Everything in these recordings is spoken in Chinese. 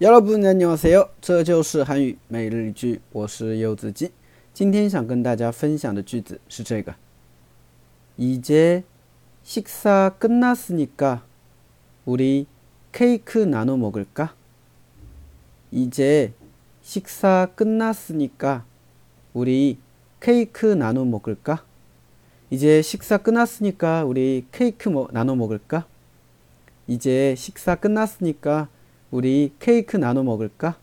여러분 안녕하세요. 这就是韩语每日一句我是柚子鸡今天想跟大家分享的句子是这个 이제 식사 끝났으니까 우리 케이크 나눠 먹을까? 이제 식사 끝났으니까 우리 케이크 나눠 먹을까? 이제 식사 끝났으니까 우리 케이크 뭐 나눠 먹을까? 이제 식사 끝났으니까 우리 케이크 나눠 먹을까?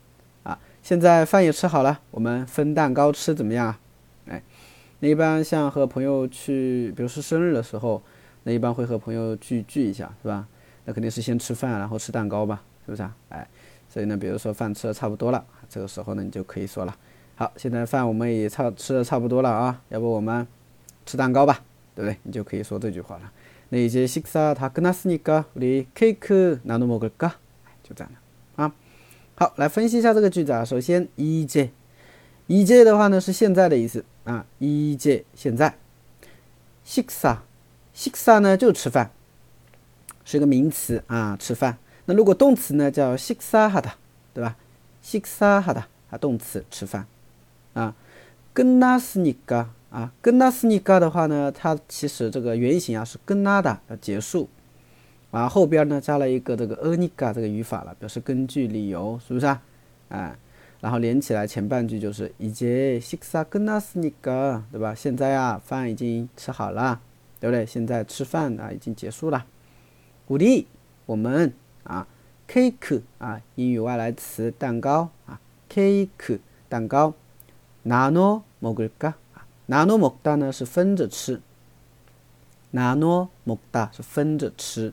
啊，现在饭也吃好了，我们分蛋糕吃怎么样啊？哎，那一般像和朋友去，比如说生日的时候，那一般会和朋友聚聚一下，是吧？那肯定是先吃饭，然后吃蛋糕吧，是不是啊？哎，所以呢，比如说饭吃的差不多了，这个时候呢，你就可以说了，好，现在饭我们也差吃的差不多了啊，要不我们吃蛋糕吧，对不对？你就可以说这句话了。那이제식사다끝났으니까우리케이크나눠먹을 까？ 就这样的啊。好，来分析一下这个句子啊。首先，이제一제的话呢是现在的意思啊。一제现在，식사식사呢就吃饭，是一个名词啊，吃饭。那如果动词呢叫식사하 다， 对吧？식사하 다， 啊，动词吃饭啊。끝났으니 까。 啊，跟那斯尼嘎的话呢，它其实这个原型啊是跟那的要结束， 啊后边呢加了一个这个阿尼嘎这个语法了，表示根据理由，是不是啊？啊，然后连起来前半句就是이제식사끝났으니 까， 对吧？现在啊饭已经吃好了，对不对？现在吃饭啊已经结束了。우리我们啊，cake 啊英语外来词蛋糕啊，cake 蛋糕，나눠먹을 까？ 拿诺먹다呢是分着吃，拿诺먹다是分着吃，